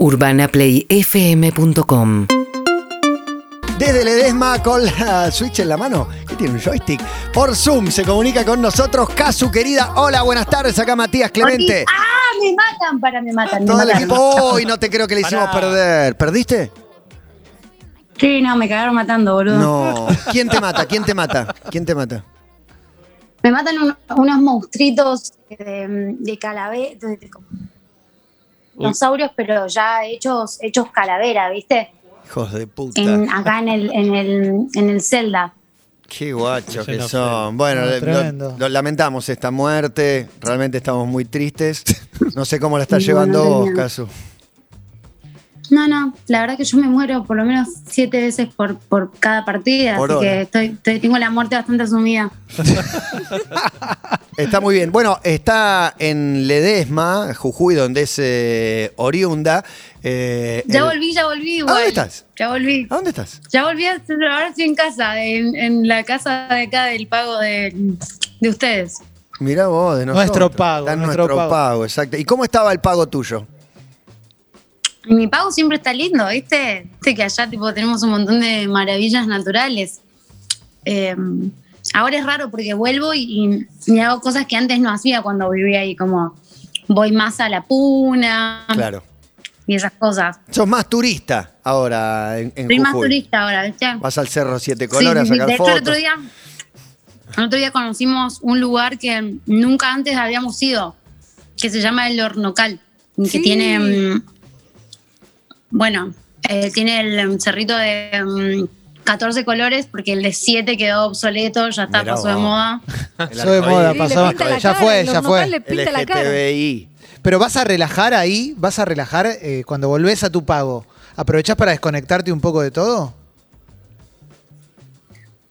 UrbanaPlayFM.com Desde Ledesma con la Switch en la mano, que tiene un joystick. Por Zoom se comunica con nosotros Casu, querida. Hola, buenas tardes. Acá Matías Clemente. ¡Ah! Me matan, para, me matan. me Todo el equipo. Hoy no te creo que le hicimos perder. ¿Perdiste? Sí, no, me cagaron matando, boludo. No. ¿Quién te mata? ¿Quién te mata? ¿Quién te mata? Me matan un- unos monstruitos de, de calavera, de- de- dinosaurios, pero ya hechos, hechos calavera, ¿viste? Hijos de puta. En, acá en el, en el, en el Zelda. Qué guachos que son. Bueno, lo, lamentamos esta muerte. Realmente estamos muy tristes. No sé cómo la estás No, llevando no vos. Casu. No, no, la verdad que yo me muero por lo menos siete veces por, por cada partida, Por así hora. que estoy, estoy- tengo la muerte bastante asumida. Está muy bien. Bueno, está en Ledesma, Jujuy, donde es eh, oriunda. Eh, Ya el- volví, ya volví. ¿A Igual. dónde estás? Ya volví. ¿A dónde estás? Ya volví, a- ahora estoy en casa, en, en la casa de acá del pago de, de ustedes. Mirá vos, de nosotros. Nuestro pago, Está nuestro nuestro pago. pago. exacto. ¿Y cómo estaba el pago tuyo? Y Mi pago siempre está lindo, ¿viste? Viste que allá tipo tenemos un montón de maravillas naturales. Eh, ahora es raro porque vuelvo y, y hago cosas que antes no hacía cuando vivía ahí, como voy más a la puna Claro. y esas cosas. Sos más turista ahora en, en Soy más turista ahora, ¿viste? Vas al Cerro Siete Colores sí, a sacar De hecho, el fotos. otro día, el otro día conocimos un lugar que nunca antes habíamos ido, que se llama El Hornocal, que Sí. tiene, mm, bueno, eh, tiene el mm, cerrito de mm, 14 colores, porque el de 7 quedó obsoleto, ya está, Mirá pasó de vos. moda. Pasó de moda, pasó. Ya fue, ya fue. le pinta la cara. LGTBI. Pero vas a relajar ahí, vas a relajar eh, cuando volvés a tu pago. ¿Aprovechás para desconectarte un poco de todo?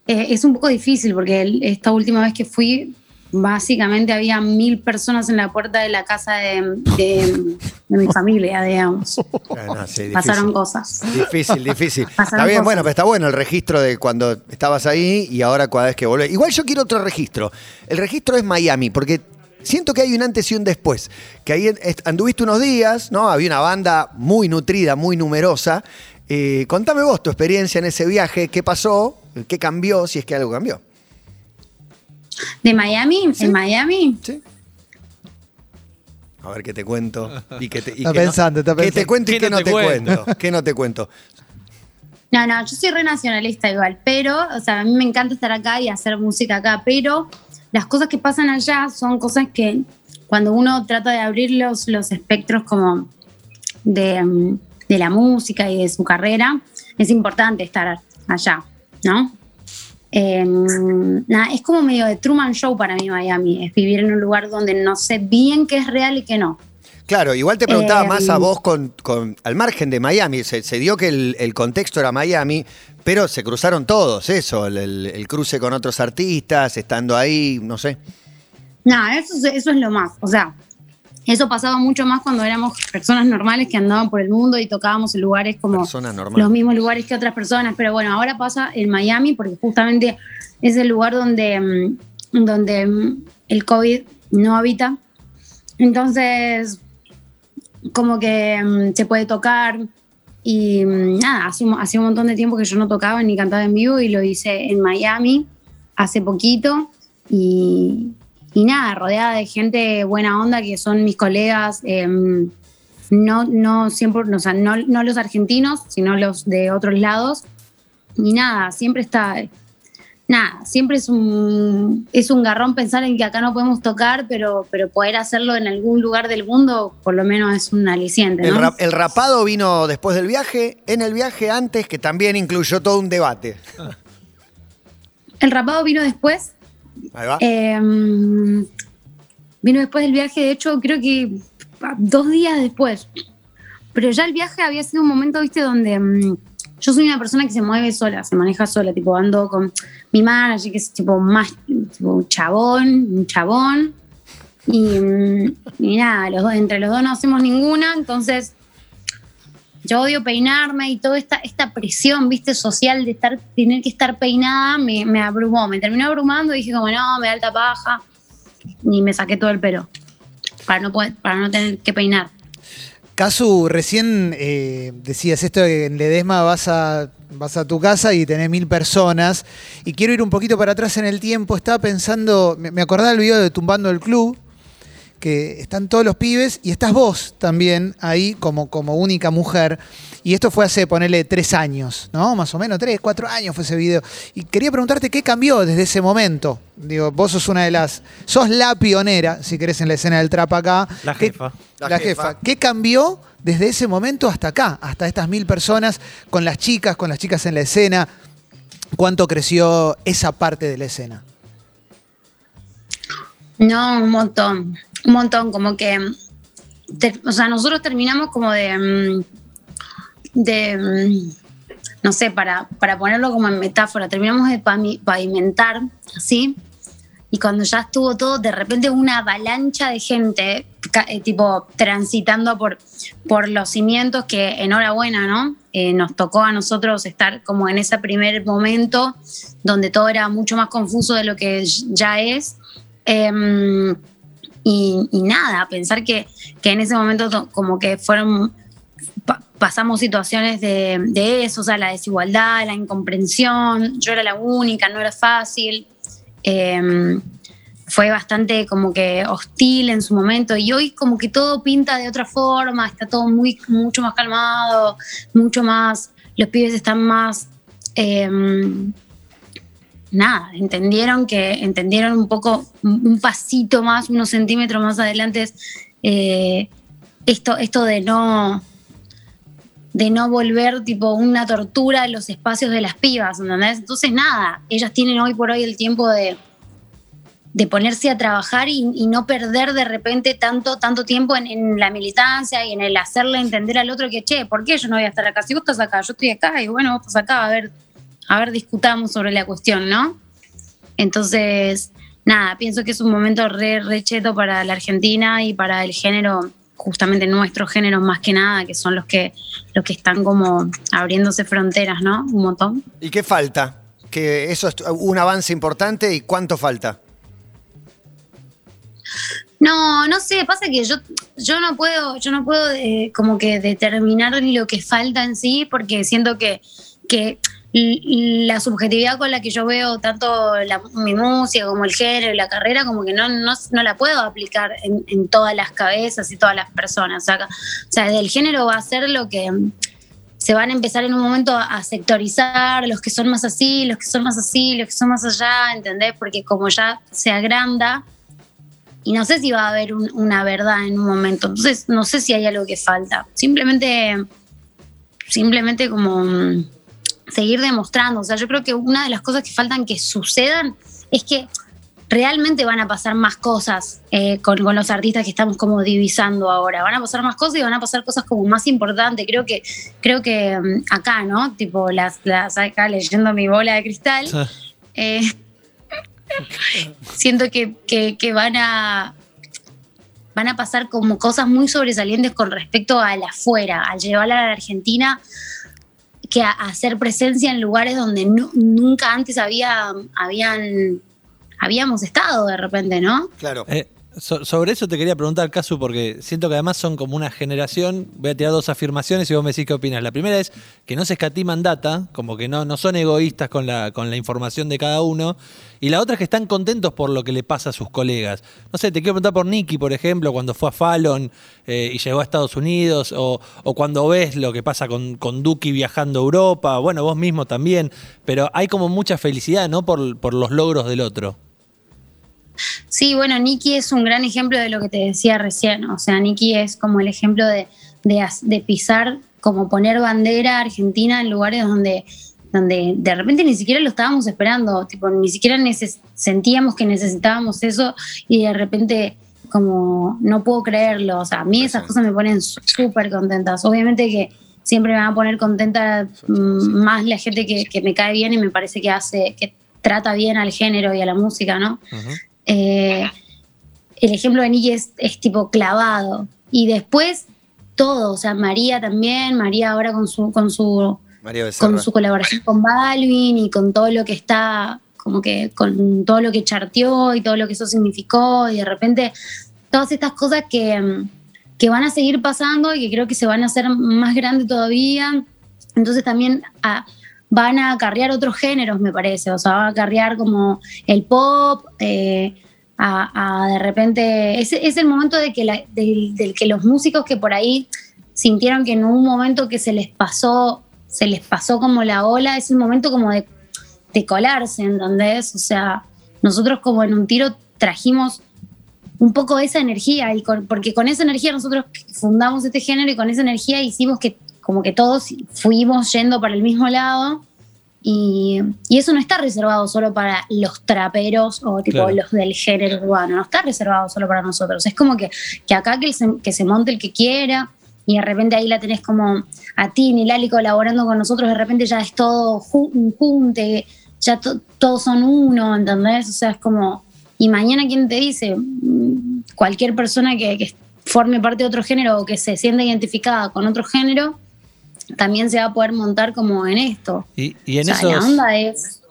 Eh, es un poco difícil, porque el- esta última vez que fui, básicamente había mil personas en la puerta de la casa de, de- de mi familia, digamos. Ah, no, sí, difícil. Pasaron cosas. Difícil, difícil. Pasaron está bien, cosas. bueno, pero está bueno el registro de cuando estabas ahí y ahora cada vez que volvés. Igual yo quiero otro registro. El registro es Miami, porque siento que hay un antes y un después. Que ahí anduviste unos días, ¿no? Había una banda muy nutrida, muy numerosa. Eh, contame vos tu experiencia en ese viaje, qué pasó, qué cambió, si es que algo cambió. ¿De Miami? Sí. ¿En Miami? ¿Sí? A ver qué te cuento. Y que te, y Está que no- pensando, está ¿Qué te pensando. cuento y ¿Qué qué no no te te cuento? cuento? ¿Qué no te cuento? No, no, yo soy re nacionalista igual, pero, o sea, a mí me encanta estar acá y hacer música acá, pero las cosas que pasan allá son cosas que cuando uno trata de abrir los, los espectros como de, mm, de la música y de su carrera, es importante estar allá, ¿no? Eh, nada, es como medio de Truman Show para mí Miami, es vivir en un lugar donde no sé bien qué es real y qué no. Claro, igual te preguntaba Eh, más a vos con, con- al margen de Miami. Se, se dio que el, el contexto era Miami, pero se cruzaron todos, eso, el, el- el cruce con otros artistas, estando ahí, no sé. No, eso, es- eso es lo más. O sea, eso pasaba mucho más cuando éramos personas normales que andaban por el mundo y tocábamos en lugares como los mismos lugares que otras personas. Pero bueno, ahora pasa en Miami porque justamente es el lugar donde, mm, donde mm, el COVID no habita. Entonces, como que mm, se puede tocar. Y nada, hace un, hace un montón de tiempo que yo no tocaba ni cantaba en vivo y lo hice en Miami hace poquito. Y, y nada, rodeada de gente buena onda que son mis colegas, em, no, no, siempre, o sea, no, no los argentinos, sino los de otros lados. Y nada, siempre está, nada, siempre es un, es un garrón pensar en que acá no podemos tocar, pero, pero poder hacerlo en algún lugar del mundo, por lo menos es un aliciente. El, ¿no? rap- el rapado vino después del viaje, en el viaje antes, que también incluyó todo un debate. El rapado vino después, Ahí va. Eh, vino después del viaje, de hecho, creo que dos días después. Pero ya el viaje había sido un momento, viste, donde mm, yo soy una persona que se mueve sola, se maneja sola, tipo, ando con mi manager, que es tipo más, tipo, un chabón, un chabón. Y, mm, y nada, los dos, entre los dos no hacemos ninguna, entonces yo odio peinarme y toda esta, esta presión, viste, social de estar, tener que estar peinada me, me abrumó, me terminó abrumando y dije como, no, me da alta paja y me saqué todo el pelo para no, para no tener que peinar. Casu, recién eh, decías esto de en Ledesma vas a, vas a tu casa y tenés mil personas. Y quiero ir un poquito para atrás en el tiempo. Estaba pensando, me, acordaba del video de Tumbando el Club, que están todos los pibes y estás vos también ahí como, como única mujer. Y esto fue hace, ponerle tres años, ¿no? Más o menos, tres, cuatro años fue ese video. Y quería preguntarte qué cambió desde ese momento. Digo, vos sos una de las. sos la pionera, si querés, en la escena del trap acá. La ¿Qué- jefa. La, La jefa. jefa. ¿Qué cambió desde ese momento hasta acá? Hasta estas mil personas, con las chicas, con las chicas en la escena. ¿Cuánto creció esa parte de la escena? No, un montón, un montón, como que, o sea, nosotros terminamos como de, mm, de, mm, no sé, para, para ponerlo como en metáfora, terminamos de pavimentar, así, y cuando ya estuvo todo, de repente una avalancha de gente, eh, tipo, transitando por, por los cimientos que, enhorabuena, ¿no? Eh, nos tocó a nosotros estar como en ese primer momento donde todo era mucho más confuso de lo que ya es. Em, y, nada, pensar que, que en ese momento to- como que fueron, pa- pasamos situaciones de, de eso, o sea, la desigualdad, la incomprensión, yo era la única, no era fácil. Em, fue bastante como que hostil en su momento y hoy como que todo pinta de otra forma, está todo muy, mucho más calmado, mucho más, los pibes están más... em, nada, entendieron que entendieron un poco, un pasito más, unos centímetros más adelante, eh, esto, esto de no de no volver tipo una tortura en los espacios de las pibas, ¿entendés? Entonces nada, ellas tienen hoy por hoy el tiempo de, de ponerse a trabajar y, y no perder de repente tanto, tanto tiempo en, en la militancia y en el hacerle entender al otro que, che, ¿por qué yo no voy a estar acá? Si vos estás acá, yo estoy acá y bueno, vos estás acá, a ver, a ver, discutamos sobre la cuestión, ¿no? Entonces, nada, pienso que es un momento re, re cheto para la Argentina y para el género, justamente nuestro género más que nada, que son los que, los que están como abriéndose fronteras, ¿no? Un montón. ¿Y qué falta? Que eso es un avance importante y cuánto falta. No, no sé, pasa que yo, yo no puedo, yo no puedo eh, como que determinar lo que falta en sí, porque siento que, que la subjetividad con la que yo veo tanto mi música como el género y la carrera, como que no, no, no la puedo aplicar en, todas las cabezas y todas las personas. O sea, o sea, del género va a ser lo que se van a empezar en un momento a, sectorizar, los que son más así, los que son más así, los que son más allá, ¿entendés? Porque como ya se agranda, y no sé si va a haber un- una verdad en un momento. Entonces, no sé si hay algo que falta. Simplemente, simplemente como mm, seguir demostrando. O sea, yo creo que una de las cosas que faltan que sucedan es que realmente van a pasar más cosas eh, con, con los artistas que estamos como divisando ahora. Van a pasar más cosas y van a pasar cosas como más importantes. Creo que, creo que mm, acá, ¿no? Tipo, las, las acá leyendo mi bola de cristal. Eh, siento que, que- que van a van a pasar como cosas muy sobresalientes con respecto al afuera, al llevar a la Argentina que a, hacer presencia en lugares donde nu- nunca antes había, habían, habíamos estado de repente, ¿no? Claro. Eh, so- sobre eso te quería preguntar, Casu, porque siento que además son como una generación. Voy a tirar dos afirmaciones y vos me decís qué opinas. La primera es que no se escatiman data, como que no, no son egoístas con la, con la información de cada uno. Y la otra es que están contentos por lo que le pasa a sus colegas. No sé, te quiero preguntar por Nicky, por ejemplo, cuando fue a Fallon eh, y llegó a Estados Unidos, o, o cuando ves lo que pasa con, con Duki viajando a Europa, bueno, vos mismo también, pero hay como mucha felicidad, ¿no? Por, por los logros del otro. Sí, bueno, Nicky es un gran ejemplo de lo que te decía recién. O sea, Nicky es como el ejemplo de, de, pisar, como poner bandera argentina en lugares donde, donde de repente ni siquiera lo estábamos esperando, tipo, ni siquiera sentíamos que necesitábamos eso y de repente como no puedo creerlo. O sea, a mí esas cosas me ponen sú- súper contentas. Obviamente que siempre me va a poner contenta mm, más la gente que, que me cae bien y me parece que hace, que trata bien al género y a la música, ¿no? Eh, el ejemplo de Nicky es, es tipo clavado. Y después todo, o sea, María también, María ahora con su, con su, con su colaboración con Balvin y con todo lo que está, como que con todo lo que charteó y todo lo que eso significó, y de repente todas estas cosas que, que van a seguir pasando y que creo que se van a hacer más grandes todavía. Entonces también ah, van a acarrear otros géneros, me parece. O sea, van a acarrear como el pop, eh, a, de repente. Es, el momento de que, los músicos que por ahí sintieron que en un momento que se les pasó, se les pasó como la ola, es el momento como de, de colarse, ¿entendés? O sea, nosotros como en un tiro trajimos un poco esa energía, y porque con esa energía nosotros fundamos este género y con esa energía hicimos que como que todos fuimos yendo para el mismo lado. Y, y eso no está reservado solo para los traperos o tipo Claro. los del género urbano, no está reservado solo para nosotros. Es como que, que acá que se, que se monte el que quiera y de repente ahí la tenés como a ti y Lali colaborando con nosotros, de repente ya es todo ju- un junte, ya to- todos son uno, ¿entendés? O sea, es como, y mañana quién te dice, Mm, cualquier persona que, que forme parte de otro género o que se sienta identificada con otro género, también se va a poder montar como en esto. Y, y en o sea, esos. la onda es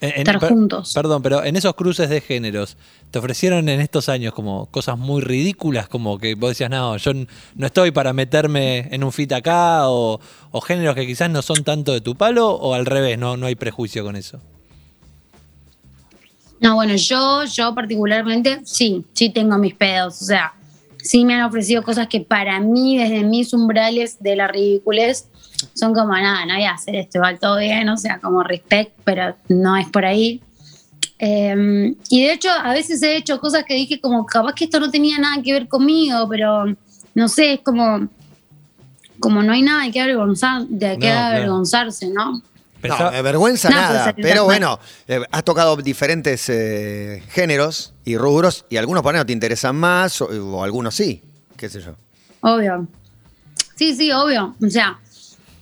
en- estar per- juntos. Perdón, pero en esos cruces de géneros, ¿te ofrecieron en estos años como cosas muy ridículas? Como que vos decías, no, yo no estoy para meterme en un fit acá, o, o géneros que quizás no son tanto de tu palo, o al revés, no, no hay prejuicio con eso. No, bueno, yo, yo particularmente, sí, sí tengo mis pedos. O sea, sí me han ofrecido cosas que para mí, desde mis umbrales de la ridiculez, son como, nada, no voy a hacer esto, igual todo bien, o sea, como respect, pero no es por ahí. Eh, y de hecho, a veces he hecho cosas que dije como, capaz que esto no tenía nada que ver conmigo, pero no sé, es como, como no hay nada de qué avergonzar, de qué No, avergonzarse, ¿no? Pensaba- No, de vergüenza No, nada. Pero bueno, eh, has tocado diferentes eh, géneros y rubros y algunos por ahí no te interesan más o, o algunos sí, qué sé yo. Obvio. Sí, sí, obvio. O sea,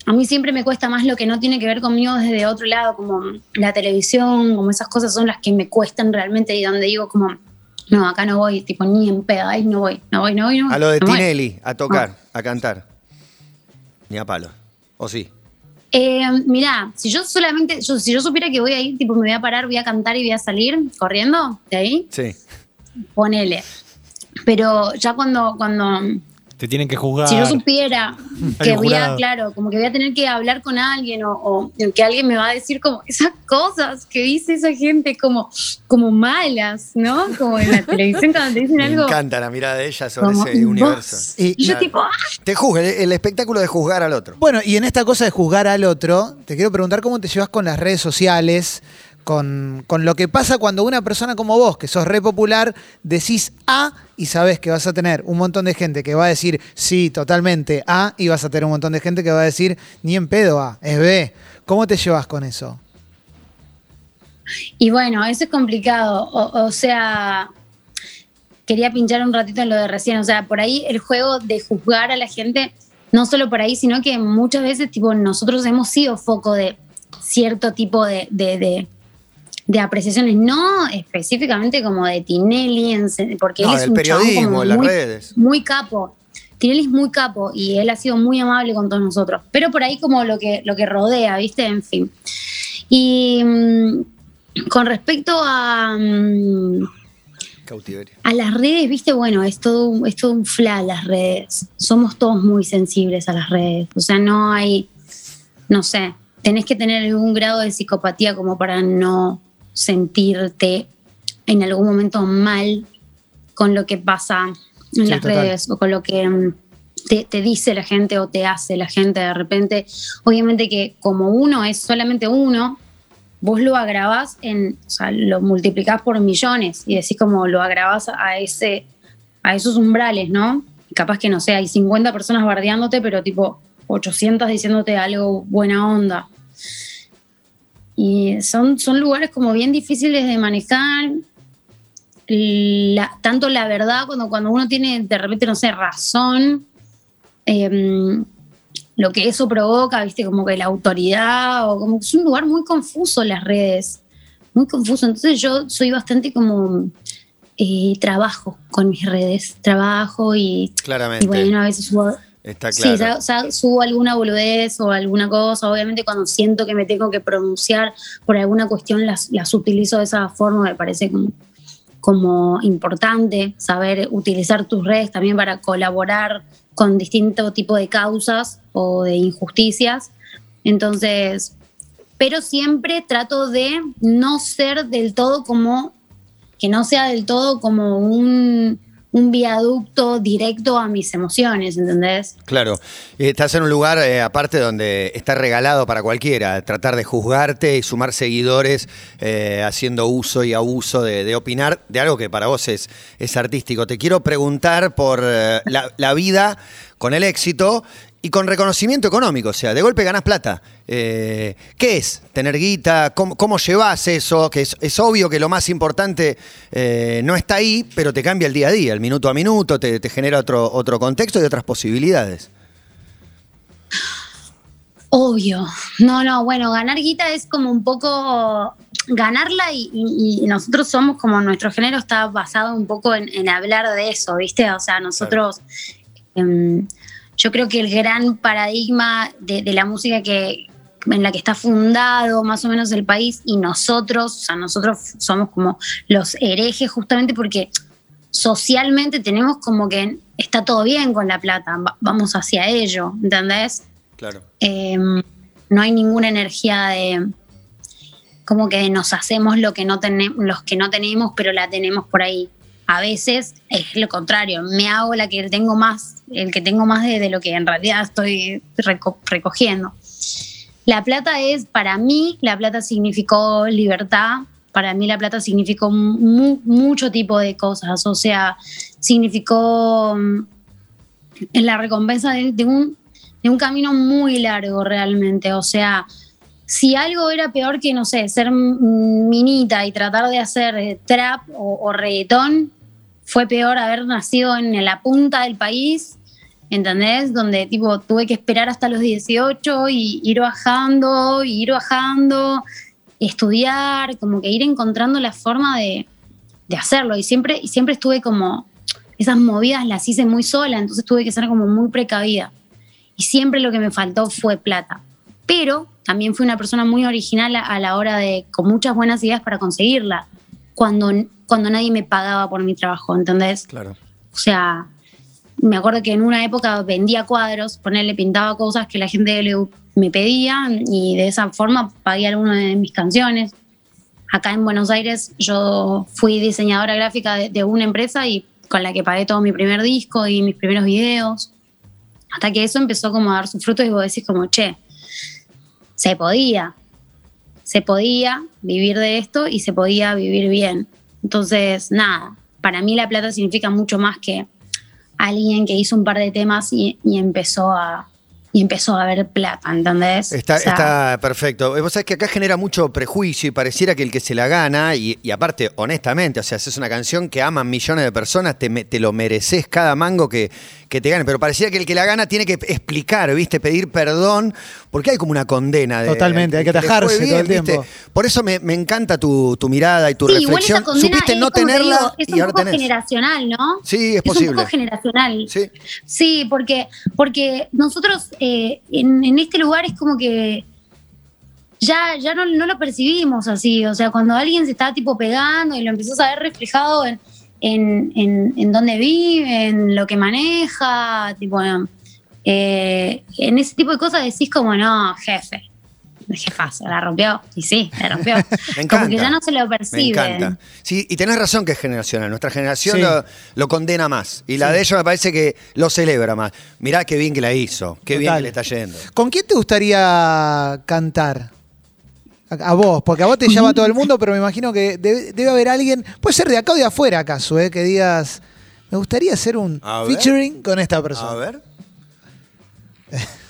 a mí siempre me cuesta más lo que no tiene que ver conmigo desde otro lado, como la televisión, como esas cosas son las que me cuestan realmente y donde digo como, no, acá no voy, tipo, ni en pedo, ahí no voy, no voy, no voy, no voy. A lo de no voy. Tinelli, a tocar, a cantar. Ni a palo. ¿O sí? Eh, mirá, si yo solamente, yo, si yo supiera que voy a ir, tipo, me voy a parar, voy a cantar y voy a salir corriendo de ahí, Sí. ponele. Pero ya cuando, cuando, Te tienen que juzgar. Si yo supiera que voy a, claro, como que voy a tener que hablar con alguien o, o que alguien me va a decir como esas cosas que dice esa gente como, como malas, ¿no? Como en la televisión cuando te dicen Me algo encanta la mirada de ella sobre como ese vos. universo. Y- Y, yo Claro. tipo, ¡ah! Te juzga, el, el espectáculo de juzgar al otro. Bueno, y en esta cosa de juzgar al otro, te quiero preguntar cómo te llevas con las redes sociales, con, con lo que pasa cuando una persona como vos, que sos re popular, decís A y sabés que vas a tener un montón de gente que va a decir sí, totalmente A, y vas a tener un montón de gente que va a decir ni en pedo A, es B. ¿Cómo te llevas con eso? Y bueno, eso es complicado. O, sea, quería pinchar un ratito en lo de recién. O sea, por ahí el juego de juzgar a la gente, no solo por ahí, sino que muchas veces, tipo, nosotros hemos sido foco de cierto tipo de- de apreciaciones, no específicamente como de Tinelli, porque No, él es del un periodismo, como las muy, redes. muy capo. Tinelli es muy capo y él ha sido muy amable con todos nosotros. Pero por ahí como lo que, lo que rodea, ¿viste? En fin. Y mm, con respecto a, mm, Cautiverio. a las redes, ¿viste? Bueno, es todo, es todo un fla las redes. Somos todos muy sensibles a las redes. O sea, no hay, no sé, tenés que tener algún grado de psicopatía como para no sentirte en algún momento mal con lo que pasa en Sí, las total. redes o con lo que mm, te, te dice la gente o te hace la gente de repente. Obviamente que como uno es solamente uno, vos lo agravás en, o sea, lo multiplicás por millones y decís como lo agravás a ese, a esos umbrales, ¿no? Capaz que no sé, hay 50 personas bardeándote, pero tipo 800 diciéndote algo buena onda. Y son, son lugares como bien difíciles de manejar. La- tanto la verdad, cuando, cuando uno tiene de repente, no sé, razón, em, lo que eso provoca, viste, como que la autoridad, o como que es un lugar muy confuso las redes, muy confuso. Entonces yo soy bastante como eh, trabajo con mis redes, trabajo y, Claramente. y bueno, a veces subo, Está Sí, claro. o sea, subo alguna boludez o alguna cosa. Obviamente, cuando siento que me tengo que pronunciar por alguna cuestión, las, las utilizo de esa forma. Me parece como, como importante, saber utilizar tus redes también para colaborar con distinto tipo de causas o de injusticias. Entonces, pero siempre trato de no ser del todo como, que no sea del todo como un, un viaducto directo a mis emociones, ¿entendés? Claro, Y estás en un lugar eh, aparte donde está regalado para cualquiera, tratar de juzgarte y sumar seguidores eh, haciendo uso y abuso de, opinar de algo que para vos es, es artístico. Te quiero preguntar por eh, la vida con el éxito y con reconocimiento económico, o sea, de golpe ganás plata. Eh, ¿Qué es tener guita? ¿Cómo, cómo llevas eso? Que es, es obvio que lo más importante eh, no está ahí, pero te cambia el día a día, el minuto a minuto, te, te genera otro, otro contexto y otras posibilidades. Obvio. No, no, bueno, ganar guita es como un poco ganarla y, y- y nosotros somos como nuestro género está basado un poco en, en hablar de eso, ¿viste? O sea, nosotros, em, yo creo que el gran paradigma de, de la música que en la que está fundado más o menos el país y nosotros, o sea, nosotros somos como los herejes justamente porque socialmente tenemos como que está todo bien con la plata, va- vamos hacia ello, ¿entendés? Claro. Eh, no hay ninguna energía de como que nos hacemos lo que no tenemos, los que no tenemos, pero la tenemos por ahí. A veces es lo contrario, me hago la que tengo más, el que tengo más de, lo que en realidad estoy reco- recogiendo. La plata es, para mí, la plata significó libertad, para mí la plata significó mu- mucho tipo de cosas, o sea, significó mm, la recompensa de, un, de un camino muy largo realmente, o sea, si algo era peor que, no sé, ser minita y tratar de hacer trap o, o reggaetón, fue peor haber nacido en la punta del país, ¿entendés? Donde tipo tuve que esperar hasta los 18 y ir bajando, y ir bajando, estudiar, como que ir encontrando la forma de, de hacerlo. Y siempre, siempre estuve como, esas movidas las hice muy sola, entonces tuve que ser como muy precavida. Y siempre lo que me faltó fue plata. Pero también fui una persona muy original a la hora de, con muchas buenas ideas para conseguirla, cuando, cuando nadie me pagaba por mi trabajo, ¿entendés? Claro. O sea, me acuerdo que en una época vendía cuadros, ponerle pintaba cosas que la gente me pedía y de esa forma pagué algunas de mis canciones. Acá en Buenos Aires yo fui diseñadora gráfica de, de una empresa y con la que pagué todo mi primer disco y mis primeros videos. Hasta que eso empezó como a dar sus frutos y vos decís como, che, se podía, se podía vivir de esto y se podía vivir bien. Entonces, nada, para mí la plata significa mucho más que alguien que hizo un par de temas y, y empezó a y empezó a ver plata, ¿entendés? Está, O sea, está perfecto. Vos sabés que acá genera mucho prejuicio y pareciera que el que se la gana, y, y aparte, honestamente, o sea, es una canción que aman millones de personas, te, te lo mereces cada mango que, que te gane. Pero pareciera que el que la gana tiene que explicar, ¿viste? Pedir perdón, porque hay como una condena. De, Totalmente, hay que atajarse todo el ¿viste? tiempo. Por eso me, me encanta tu, tu mirada y tu Sí, igual esa reflexión. condena Supiste es, no tenerla digo, es y un ahora poco tenés. generacional, ¿no? Sí, es un posible. poco generacional. Sí. Sí, porque, porque nosotros eh, en, en este lugar es como que ya, ya no, no lo percibimos así. O sea, cuando alguien se está tipo pegando y lo empezás a ver reflejado en, en, en, en dónde vive, en lo que maneja, tipo, eh, en ese tipo de cosas decís como, no, jefe. Jefazo, la rompió. Y sí, la rompió. Me encanta. Como que ya no se lo Me percibe. encanta. Sí, y tenés razón que es generacional. Nuestra generación Sí. lo, lo condena más. Y la de ellos me parece que lo celebra más. Mirá qué bien que la hizo. Qué bien que le está yendo. ¿Con quién te gustaría cantar? A, vos, porque a vos te llama todo el mundo, pero me imagino que debe, debe haber alguien, puede ser de acá o de afuera acaso, eh, que digas, me gustaría hacer un A ver. featuring con esta persona. A ver.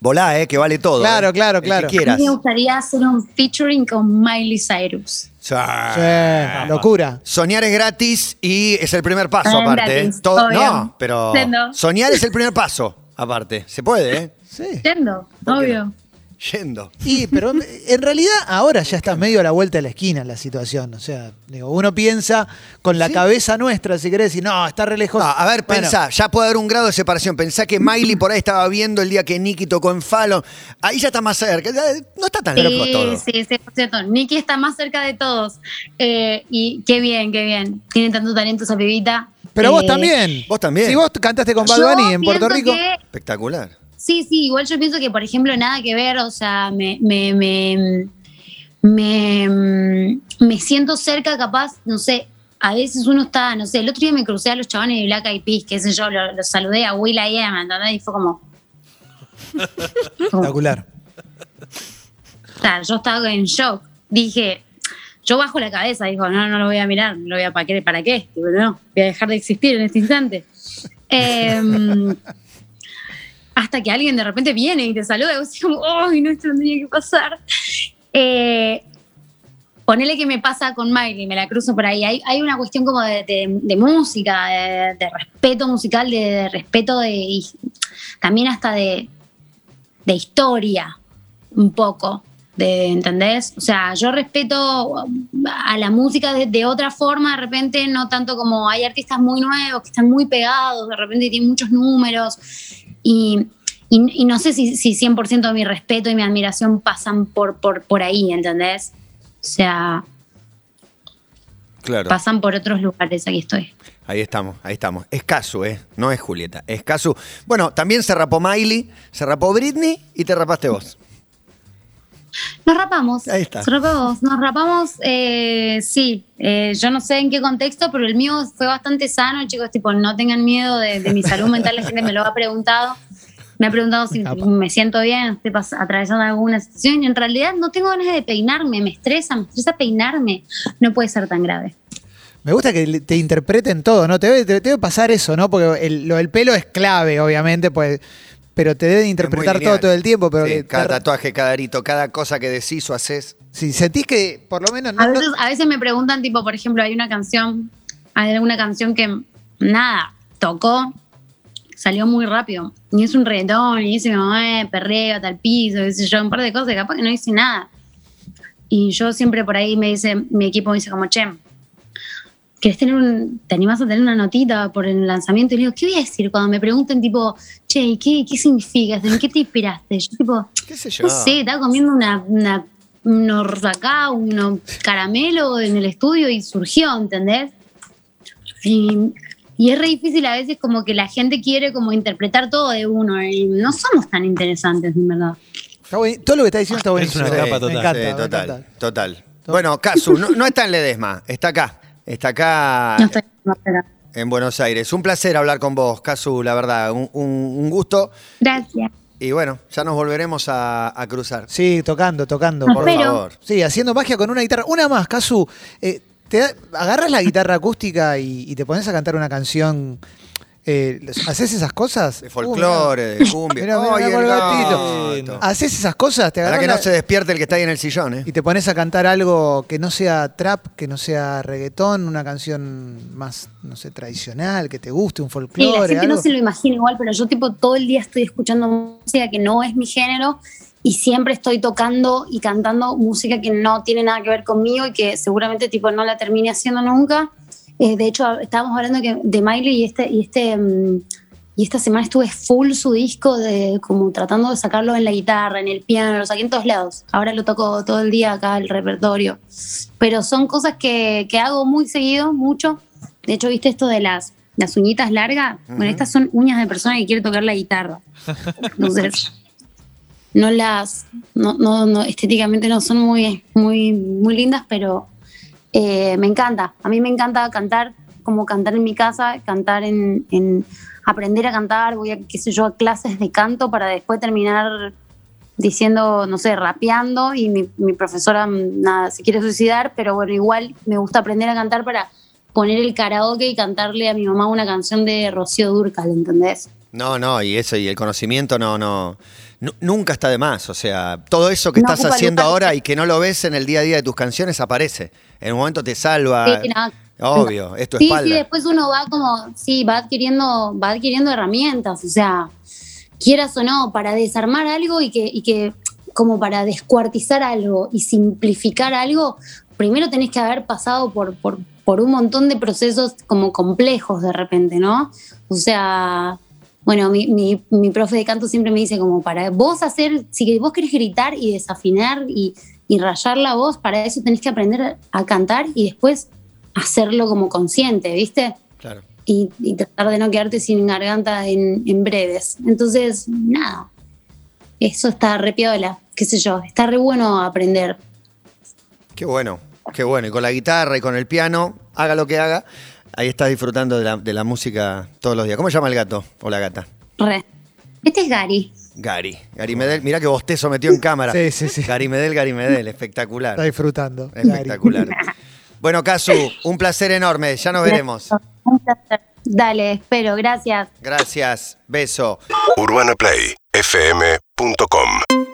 Volá, eh, que vale todo. Claro, eh. claro, El que claro. A quieras. mí me gustaría hacer un featuring con Miley Cyrus. Sí. Sí, locura. Soñar es gratis y es el primer paso, Ah, aparte. ¿eh? Todo- obvio. no, pero Entiendo. soñar es el primer paso, aparte. Se puede, ¿eh? Sí. Entiendo, ¿Por qué obvio. Yendo. Y, pero en realidad ahora ya está medio a la vuelta de la esquina la situación. O sea, digo, uno piensa con la Sí. cabeza nuestra, si querés, y no, está re lejos. No, a ver, Bueno, pensá, ya puede haber un grado de separación. Pensá que Miley por ahí estaba viendo el día que Nicky tocó en Fallon. Ahí ya está más cerca. No está tan lejos Sí, todo. sí, sí, por cierto. Nicky está más cerca de todos. Eh, y qué bien, qué bien. Tiene tanto talento esa pibita. Pero vos Eh, también. Vos también. Si vos cantaste con Bad Bunny en Puerto Rico. que- Espectacular. Sí, sí, igual yo pienso que, por ejemplo, nada que ver, o sea, me, me, me, me, me siento cerca, capaz, no sé, a veces uno está, no sé, el otro día me crucé a los chavales de Black Eyed Peas, qué sé yo, los lo saludé a Will I Am, ¿entendés? Y fue como... Espectacular. Claro, yo estaba en shock. Dije, yo bajo la cabeza, dijo, no, no lo voy a mirar, no lo voy a para qué, para qué. Digo, no, voy a dejar de existir en este instante. Em, hasta que alguien de repente viene y te saluda, y vos decís como, ¡ay, no, esto no tenía que pasar! Eh, ponele que me pasa con Miley, me la cruzo por ahí. Hay, hay una cuestión como de, música, de, respeto musical, de, respeto de, también hasta de, de historia, un poco. ¿Entendés? O sea, yo respeto a la música de otra forma, de repente, no tanto como hay artistas muy nuevos que están muy pegados, de repente tienen muchos números, y, y- y no sé si, si 100% de mi respeto y mi admiración pasan por, por, por ahí, ¿entendés? O sea, Claro. pasan por otros lugares, aquí estoy. Ahí estamos, ahí estamos. Es Casu, ¿eh? No es Julieta, es Casu. Bueno, también se rapó Miley, se rapó Britney y te rapaste vos. Nos rapamos. Ahí está. Nos rapamos. Nos rapamos, eh, sí. Eh, yo no sé en qué contexto, pero el mío fue bastante sano, chicos. Tipo, no tengan miedo de, de mi salud mental. La gente me lo ha preguntado. Me ha preguntado si me siento bien, estoy atravesando alguna situación. Y en realidad no tengo ganas de peinarme, me estresa, me estresa peinarme. No puede ser tan grave. Me gusta que te interpreten todo, ¿no? Te debe, te debe pasar eso, ¿no? Porque el- lo del pelo es clave, obviamente, pues, pero te deben interpretar todo todo el tiempo. Pero Sí, que cada te- tatuaje, cada arito, cada cosa que decís o haces. si sentís que por lo menos no, A no- veces, a veces me preguntan, tipo, por ejemplo, hay una canción, hay alguna canción que nada, tocó, salió muy rápido. Y es un reggaetón, y dice como, eh, perreo, tal piso, qué sé yo, un par de cosas, y capaz que no hice nada. Y yo siempre por ahí me dice, mi equipo me dice como, che, ¿querés tener un, te animás a tener una notita por el lanzamiento? Y le digo, ¿qué voy a decir cuando me pregunten, tipo, che, ¿y ¿qué, qué significa? ¿En qué te inspiraste? Yo, tipo, ¿Qué sé yo? no sé, estaba comiendo una, una, unos acá, unos caramelo en el estudio y surgió, ¿entendés? Y, y es re difícil a veces como que la gente quiere como interpretar todo de uno y no somos tan interesantes, en verdad. todo lo que está diciendo está Es buenísimo. una Sí, capa total. Me encanta, Sí, me total, encanta. total. Bueno, Casu, no, no está en Ledesma, está acá. Está acá No estoy en Buenos Aires. Un placer hablar con vos, Casu, la verdad. Un, un- un gusto. Gracias. Y bueno, ya nos volveremos a, a cruzar. Sí, tocando, tocando. Nos Por Pero- favor. Sí, haciendo magia con una guitarra. Una más, Casu. eh, te da- agarras la guitarra acústica y, y te pones a cantar una canción. Eh, ¿Haces esas cosas? De folclore, de cumbia. Mirá, mirá, ¡Ay, mirá el el gatito. ¿Haces esas cosas? ¿Te Para que no la- se despierte el que está ahí en el sillón, ¿eh? y te pones a cantar algo que no sea trap, que no sea reggaetón, una canción más, no sé, tradicional, que te guste, un Sí, la folclore, no se lo imagina igual, pero yo tipo todo el día estoy escuchando música que no es mi género y siempre estoy tocando y cantando música que no tiene nada que ver conmigo y que seguramente tipo no la termine haciendo nunca. Eh, de hecho, estábamos hablando que, de Miley y este, y este mm, y esta semana estuve full su disco de como tratando de sacarlo en la guitarra, en el piano, lo saqué en todos lados. Ahora lo toco todo el día acá el repertorio. Pero son cosas que, que hago muy seguido, mucho. De hecho, ¿viste esto de las, las uñitas largas? Bueno, estas son uñas de persona que quiere tocar la guitarra. Entonces, no las, no, no, no, estéticamente no son muy, muy, muy lindas, pero eh, me encanta. A mí me encanta cantar, como cantar en mi casa, cantar en, en aprender a cantar, voy a, qué sé yo, a clases de canto para después terminar diciendo, no sé, rapeando y mi, mi profesora, nada, se quiere suicidar, pero bueno, igual me gusta aprender a cantar para poner el karaoke y cantarle a mi mamá una canción de Rocío Durcal, ¿entendés? No, no, y eso, y el conocimiento no, no. nu- Nunca está de más. O sea, todo eso que No estás haciendo ahora y que no lo ves en el día a día de tus canciones aparece. En un momento te salva. Sí, nada. Obvio, es tu Sí, espalda. sí, después uno va como, sí, va adquiriendo, va adquiriendo herramientas, o sea, quieras o no, para desarmar algo y que, y que como para descuartizar algo y simplificar algo, primero tenés que haber pasado por, por, por un montón de procesos como complejos de repente, ¿no? O sea, bueno, mi, mi, mi profe de canto siempre me dice como para vos hacer, si vos querés gritar y desafinar y, y rayar la voz, para eso tenés que aprender a cantar y después hacerlo como consciente, ¿viste? Claro. Y, y tratar de no quedarte sin garganta en, en breves. Entonces, nada, eso está re piola, qué sé yo, está re bueno aprender. Qué bueno, qué bueno. Y con la guitarra y con el piano, haga lo que haga, ahí estás disfrutando de la, de la música todos los días. ¿Cómo se llama el gato o la gata? Re. Este es Gary. Gary. Gary Medel. Mirá que bostezo metió en cámara. Sí, sí, sí. Gary Medel, Gary Medel. Espectacular. Está disfrutando. Gary. Espectacular. Bueno, Casu, un placer enorme. Ya nos veremos. Un placer. Dale, espero, gracias. Gracias. Beso. UrbanaPlayFM.com